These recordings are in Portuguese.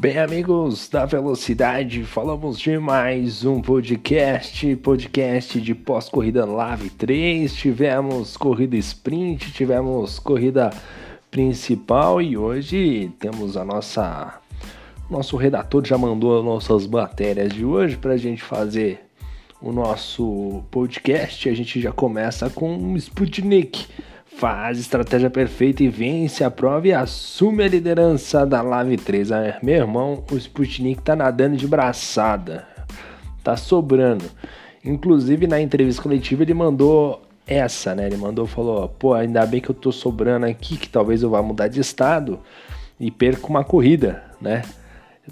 Bem, amigos da Velocidade, falamos de mais um podcast, podcast de pós-corrida Lave 3. Tivemos corrida sprint, tivemos corrida principal e hoje temos a nossa. Nosso redator já mandou as nossas matérias de hoje para a gente fazer o nosso podcast. A gente já começa com o Sputnik faz estratégia perfeita e vence a prova e assume a liderança da Live 3. Ah, meu irmão, o Sputnik tá nadando de braçada, tá sobrando. Inclusive na entrevista coletiva ele mandou essa, né? Ele mandou, falou: pô, ainda bem que eu tô sobrando aqui, que talvez eu vá mudar de estado e perca uma corrida, né?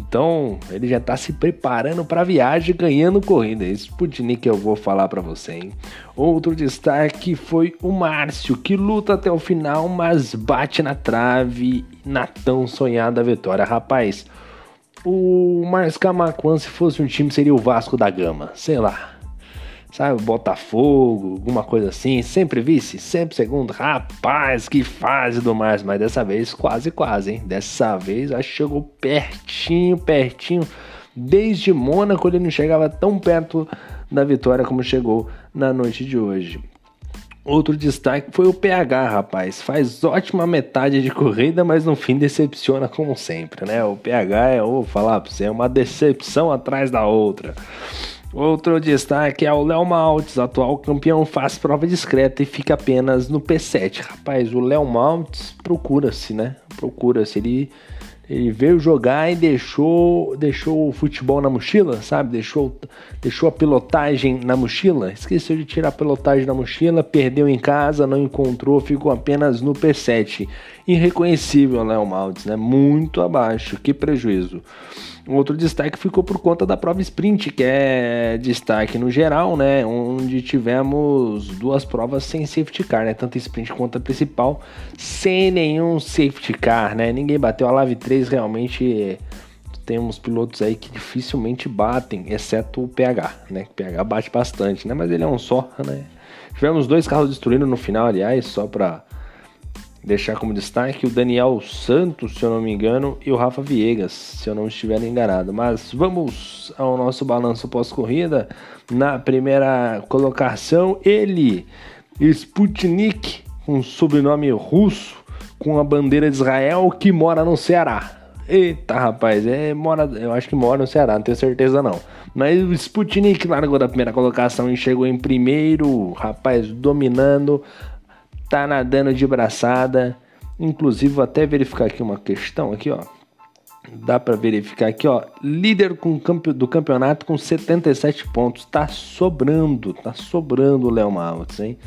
Então, ele já está se preparando para a viagem ganhando corrida. Sputnik eu vou falar para você, hein? Outro destaque foi o Márcio, que luta até o final, mas bate na trave na tão sonhada vitória. Rapaz, o Márcio Camacuan, se fosse um time, seria o Vasco da Gama, sei lá sabe? Botafogo, alguma coisa assim, sempre vice, sempre segundo. Rapaz, que fase do Márcio, mas dessa vez quase, quase, hein? Dessa vez acho que chegou pertinho, pertinho. Desde Mônaco ele não chegava tão perto da vitória como chegou na noite de hoje. Outro destaque foi o PH, rapaz. Faz ótima metade de corrida, mas no fim decepciona como sempre, né? O PH é, vou falar pra você, é uma decepção atrás da outra. Outro destaque é o Léo Maltes, atual campeão, faz prova discreta e fica apenas no P7. Rapaz, o Léo Maltes procura-se, né? Procura-se. Ele, ele veio jogar e deixou, deixou o futebol na mochila, sabe? Deixou, deixou a pilotagem na mochila. Esqueceu de tirar a pilotagem da mochila, perdeu em casa, não encontrou, ficou apenas no P7. Irreconhecível, Léo Maltes, né? Muito abaixo. Que prejuízo. Um outro destaque ficou por conta da prova sprint, que é destaque no geral, né? Onde tivemos duas provas sem safety car, né? Tanto sprint quanto a principal, sem nenhum safety car, né? Ninguém bateu a Live 3, realmente tem uns pilotos aí que dificilmente batem, exceto o PH, né? O PH bate bastante, né? Mas ele é um só, né? Tivemos dois carros destruindo no final, aliás, só para deixar como destaque o Daniel Santos, se eu não me engano, e o Rafa Viegas, se eu não estiver enganado. Mas vamos ao nosso balanço pós-corrida. Na primeira colocação, ele, Sputnik, com sobrenome russo, com a bandeira de Israel, que mora no Ceará. Eita, rapaz, é, mora, eu acho que mora no Ceará, não tenho certeza não. Mas o Sputnik largou da primeira colocação e chegou em primeiro, rapaz, dominando tá nadando de braçada. Inclusive, vou até verificar aqui uma questão aqui, ó. Dá para verificar aqui, ó. Líder com campe... do campeonato com 77 pontos. Tá sobrando, tá sobrando o Léo Maltz, hein?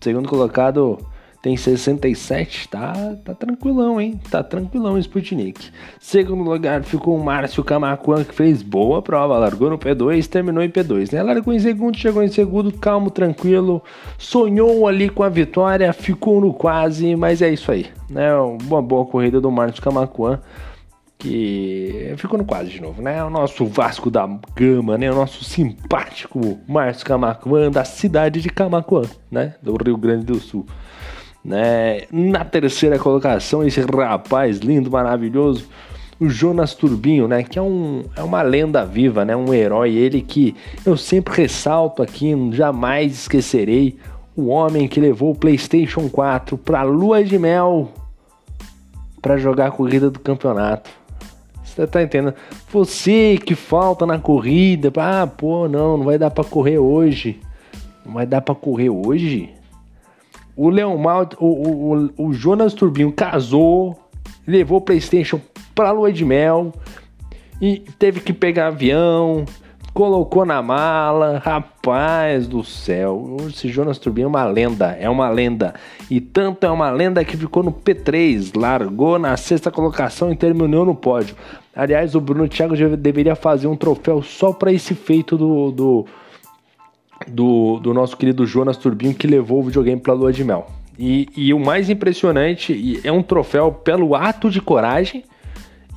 Segundo colocado, tem 67, tá, tá tranquilão, hein? Tá tranquilão o Sputnik. Segundo lugar ficou o Márcio Camacuan, que fez boa prova, largou no P2, terminou em P2, né? Largou em segundo, chegou em segundo, calmo, tranquilo, sonhou ali com a vitória, ficou no quase, mas é isso aí, né? Uma boa corrida do Márcio Camacuan que ficou no quase de novo, né? O nosso Vasco da Gama, né? O nosso simpático Márcio Camacuã da cidade de Camacuã, né? Do Rio Grande do Sul. Né? Na terceira colocação, esse rapaz lindo, maravilhoso, o Jonas Turbinho, né? Que é, um, é uma lenda viva, né? Um herói, ele que eu sempre ressalto aqui, jamais esquecerei. O homem que levou o PlayStation 4 para lua de mel para jogar a corrida do campeonato. Você tá entendendo? Você que falta na corrida, ah, pô, não, não vai dar para correr hoje. Não vai dar para correr hoje? O Leon Mal, o, o, o Jonas Turbinho casou, levou o PlayStation pra lua de mel e teve que pegar avião, colocou na mala. Rapaz do céu, esse Jonas Turbinho é uma lenda, é uma lenda. E tanto é uma lenda que ficou no P3, largou na sexta colocação e terminou no pódio. Aliás, o Bruno Thiago deveria fazer um troféu só para esse feito do, do do, do nosso querido Jonas Turbinho que levou o videogame para a lua de mel. E, e, o mais impressionante é um troféu pelo ato de coragem.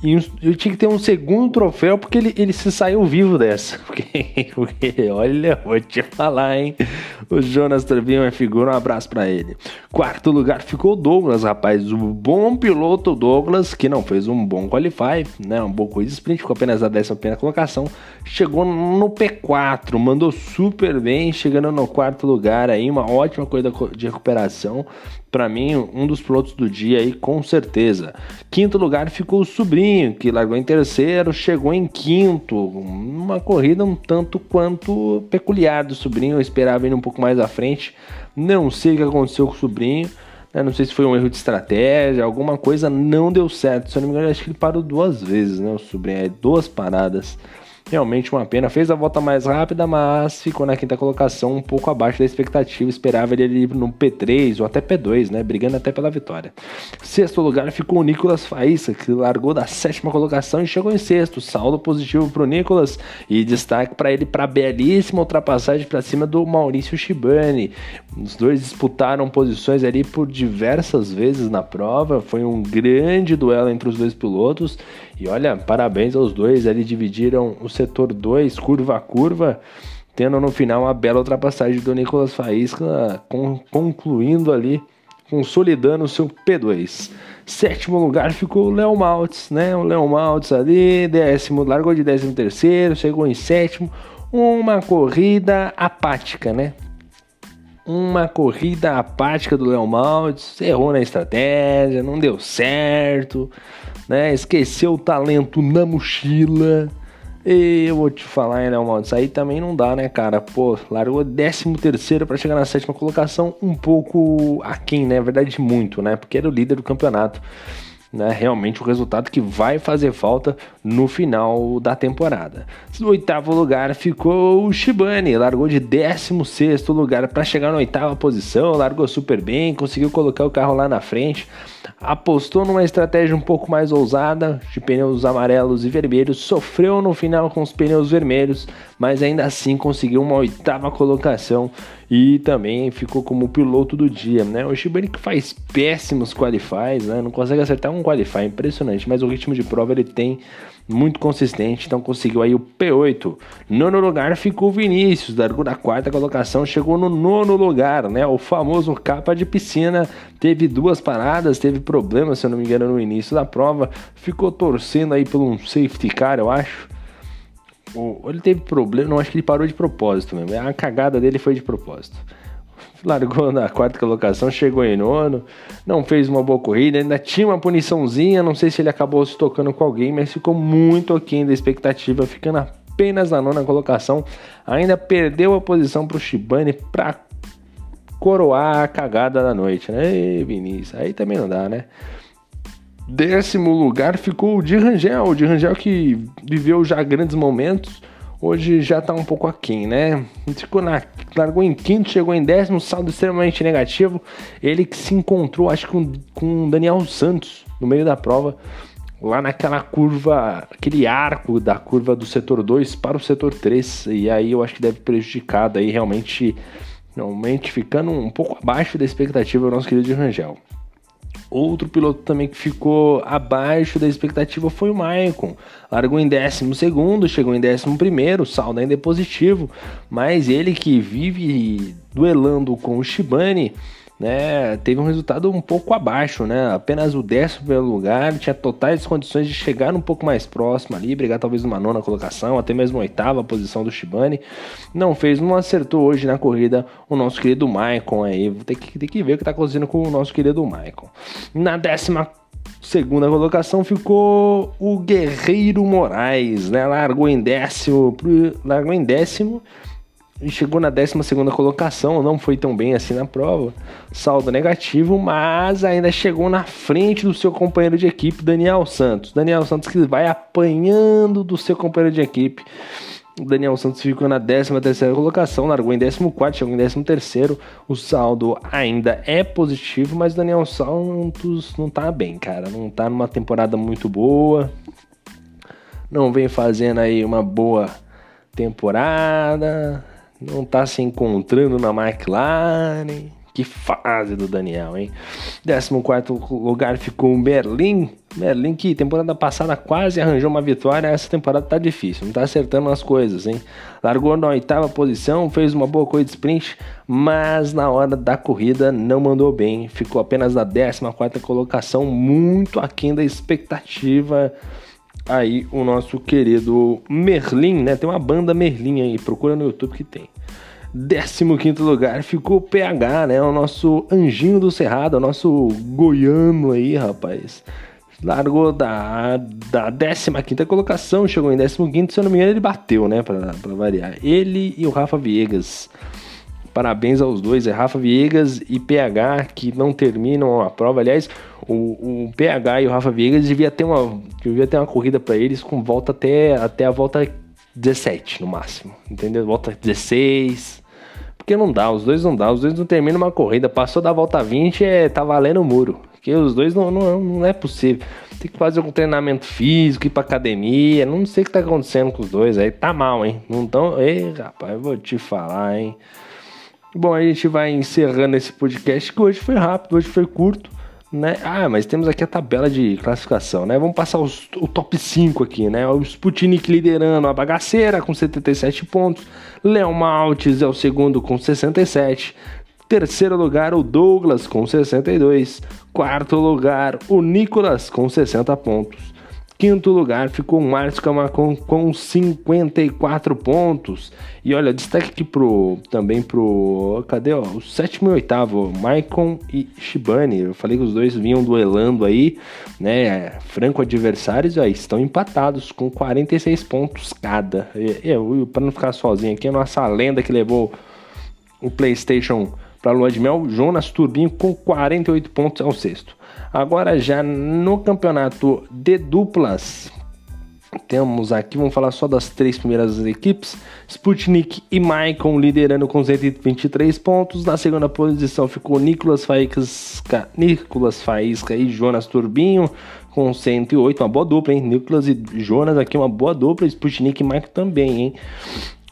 E eu tinha que ter um segundo troféu porque ele, ele se saiu vivo dessa. Porque, porque olha, vou te falar, hein? O Jonas Trevinho é figura, um abraço para ele. Quarto lugar ficou o Douglas, rapaz. O bom piloto Douglas, que não fez um bom qualify, né? Um bom corrida sprint, ficou apenas a décima primeira colocação. Chegou no P4, mandou super bem, chegando no quarto lugar aí, uma ótima corrida de recuperação para mim, um dos pilotos do dia aí, com certeza. Quinto lugar ficou o Sobrinho, que largou em terceiro, chegou em quinto. Uma corrida um tanto quanto peculiar do Sobrinho, eu esperava ele um pouco mais à frente. Não sei o que aconteceu com o Sobrinho. Né? Não sei se foi um erro de estratégia, alguma coisa não deu certo. Se eu não me engano, acho que ele parou duas vezes, né? O Sobrinho, é, duas paradas. Realmente uma pena. Fez a volta mais rápida, mas ficou na quinta colocação, um pouco abaixo da expectativa. Esperava ele ali no P3 ou até P2, né? Brigando até pela vitória. Sexto lugar ficou o Nicolas Faísca, que largou da sétima colocação e chegou em sexto. Saldo positivo para o Nicolas e destaque para ele para belíssima ultrapassagem para cima do Maurício Shibani. Os dois disputaram posições ali por diversas vezes na prova. Foi um grande duelo entre os dois pilotos. E olha, parabéns aos dois, eles dividiram o setor 2, curva a curva, tendo no final uma bela ultrapassagem do Nicolas Faísca, concluindo ali, consolidando o seu P2. Sétimo lugar ficou o Léo Maltz, né? O Léo Maltz ali, décimo, largou de décimo terceiro, chegou em sétimo. Uma corrida apática, né? Uma corrida apática do Léo Maltz, errou na estratégia, não deu certo né? Esqueceu o talento na mochila. E eu vou te falar, hein, Léo Isso aí também não dá, né, cara? Pô, largou 13 terceiro para chegar na sétima colocação, um pouco aquém, né? Na verdade, muito, né? Porque era o líder do campeonato né, realmente o resultado que vai fazer falta no final da temporada. No oitavo lugar ficou o Shibane, largou de 16 lugar para chegar na oitava posição, largou super bem, conseguiu colocar o carro lá na frente, apostou numa estratégia um pouco mais ousada, de pneus amarelos e vermelhos, sofreu no final com os pneus vermelhos, mas ainda assim conseguiu uma oitava colocação e também ficou como piloto do dia, né? O Shibane que faz péssimos qualifies, né? Não consegue acertar um qualify, impressionante, mas o ritmo de prova ele tem muito consistente, então conseguiu aí o P8. Nono lugar ficou o Vinícius, largou da quarta colocação, chegou no nono lugar, né? O famoso capa de piscina, teve duas paradas, teve problemas, se eu não me engano, no início da prova, ficou torcendo aí por um safety car, eu acho ou ele teve problema, não acho que ele parou de propósito mesmo. A cagada dele foi de propósito. Largou na quarta colocação, chegou em nono, não fez uma boa corrida, ainda tinha uma puniçãozinha, não sei se ele acabou se tocando com alguém, mas ficou muito aquém da expectativa, ficando apenas na nona colocação. Ainda perdeu a posição para o Shibane para coroar a cagada da noite, né? Vinícius, aí também não dá, né? Décimo lugar ficou o de Rangel. O de Rangel que viveu já grandes momentos, hoje já tá um pouco aquém, né? Ficou na, largou em quinto, chegou em décimo, saldo extremamente negativo. Ele que se encontrou, acho que com, com Daniel Santos no meio da prova, lá naquela curva, aquele arco da curva do setor 2 para o setor 3. E aí eu acho que deve prejudicado aí realmente, realmente ficando um pouco abaixo da expectativa do nosso querido de Rangel. Outro piloto também que ficou abaixo da expectativa foi o Maicon. Largou em 12, chegou em 11, o saldo ainda é positivo, mas ele que vive duelando com o Shibane né, teve um resultado um pouco abaixo, né? Apenas o décimo primeiro lugar, tinha totais condições de chegar um pouco mais próximo ali, brigar talvez numa nona colocação, até mesmo oitava posição do Shibane. Não fez, não acertou hoje na corrida o nosso querido Maicon aí. Tem que, tem que ver o que está acontecendo com o nosso querido Maicon. Na décima segunda colocação ficou o Guerreiro Moraes, né? Largou em décimo, largou em décimo e chegou na 12 colocação, não foi tão bem assim na prova, saldo negativo, mas ainda chegou na frente do seu companheiro de equipe, Daniel Santos. Daniel Santos que vai apanhando do seu companheiro de equipe. Daniel Santos ficou na 13 colocação, largou em 14, chegou em 13 O saldo ainda é positivo, mas Daniel Santos não tá bem, cara. Não tá numa temporada muito boa. Não vem fazendo aí uma boa temporada não está se encontrando na McLaren. Que fase do Daniel, hein? 14 lugar ficou o Merlin. Merlin que temporada passada quase arranjou uma vitória, essa temporada tá difícil, não tá acertando as coisas, hein? Largou na oitava posição, fez uma boa corrida de sprint, mas na hora da corrida não mandou bem. Ficou apenas na 14 colocação, muito aquém da expectativa aí o nosso querido Merlin, né? Tem uma banda Merlin aí, procura no YouTube que tem. 15 lugar ficou o PH, né? O nosso anjinho do Cerrado, o nosso goiano aí, rapaz. Largou da, da 15 colocação, chegou em 15, se eu não me engano, ele bateu, né? Pra, pra variar. Ele e o Rafa Viegas. Parabéns aos dois, é Rafa Viegas e PH que não terminam a prova. Aliás, o, o PH e o Rafa Viegas devia ter uma, devia ter uma corrida para eles com volta até, até a volta 17 no máximo, entendeu? Volta 16. Porque não dá, os dois não dá, os dois não terminam uma corrida. Passou da volta 20, é, tá valendo o muro. Porque os dois não, não, não é possível. Tem que fazer um treinamento físico, ir pra academia. Não sei o que tá acontecendo com os dois aí. Tá mal, hein? Não tão. Ei, rapaz, eu vou te falar, hein? Bom, a gente vai encerrando esse podcast que hoje foi rápido, hoje foi curto, né? Ah, mas temos aqui a tabela de classificação, né? Vamos passar os, o top 5 aqui, né? O Sputnik liderando a bagaceira com 77 pontos, Léo Maltes é o segundo com 67, terceiro lugar o Douglas com 62, quarto lugar o Nicolas com 60 pontos. Quinto lugar ficou o Márcio Camacon com 54 pontos. E olha, destaque aqui pro, também pro. Cadê? Ó, o sétimo e oitavo, Maicon e Shibani. Eu falei que os dois vinham duelando aí, né? Franco adversários, aí estão empatados com 46 pontos cada. Eu, para não ficar sozinho aqui, a nossa lenda que levou o PlayStation para Lua de Mel, Jonas Turbinho com 48 pontos ao sexto. Agora já no campeonato de duplas, temos aqui, vamos falar só das três primeiras equipes. Sputnik e Maicon liderando com 123 pontos. Na segunda posição ficou Nicolas Faísca, Nicolas Faísca e Jonas Turbinho com 108, uma boa dupla, hein? Nicolas e Jonas aqui uma boa dupla, Sputnik e Maicon também, hein?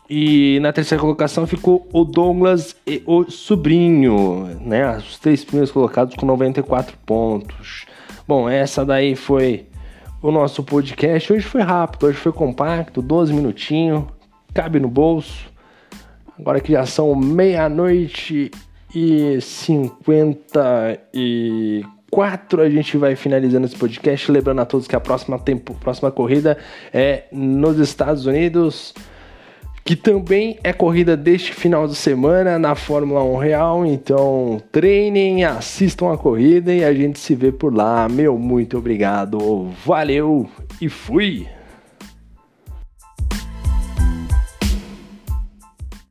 E na terceira colocação ficou o Douglas e o Sobrinho, né? Os três primeiros colocados com 94 pontos. Bom, essa daí foi o nosso podcast. Hoje foi rápido, hoje foi compacto, 12 minutinhos, cabe no bolso. Agora que já são meia-noite e 54, a gente vai finalizando esse podcast. Lembrando a todos que a próxima, tempo, próxima corrida é nos Estados Unidos que também é corrida deste final de semana na Fórmula 1 Real. Então treinem, assistam a corrida e a gente se vê por lá. Meu muito obrigado, valeu e fui!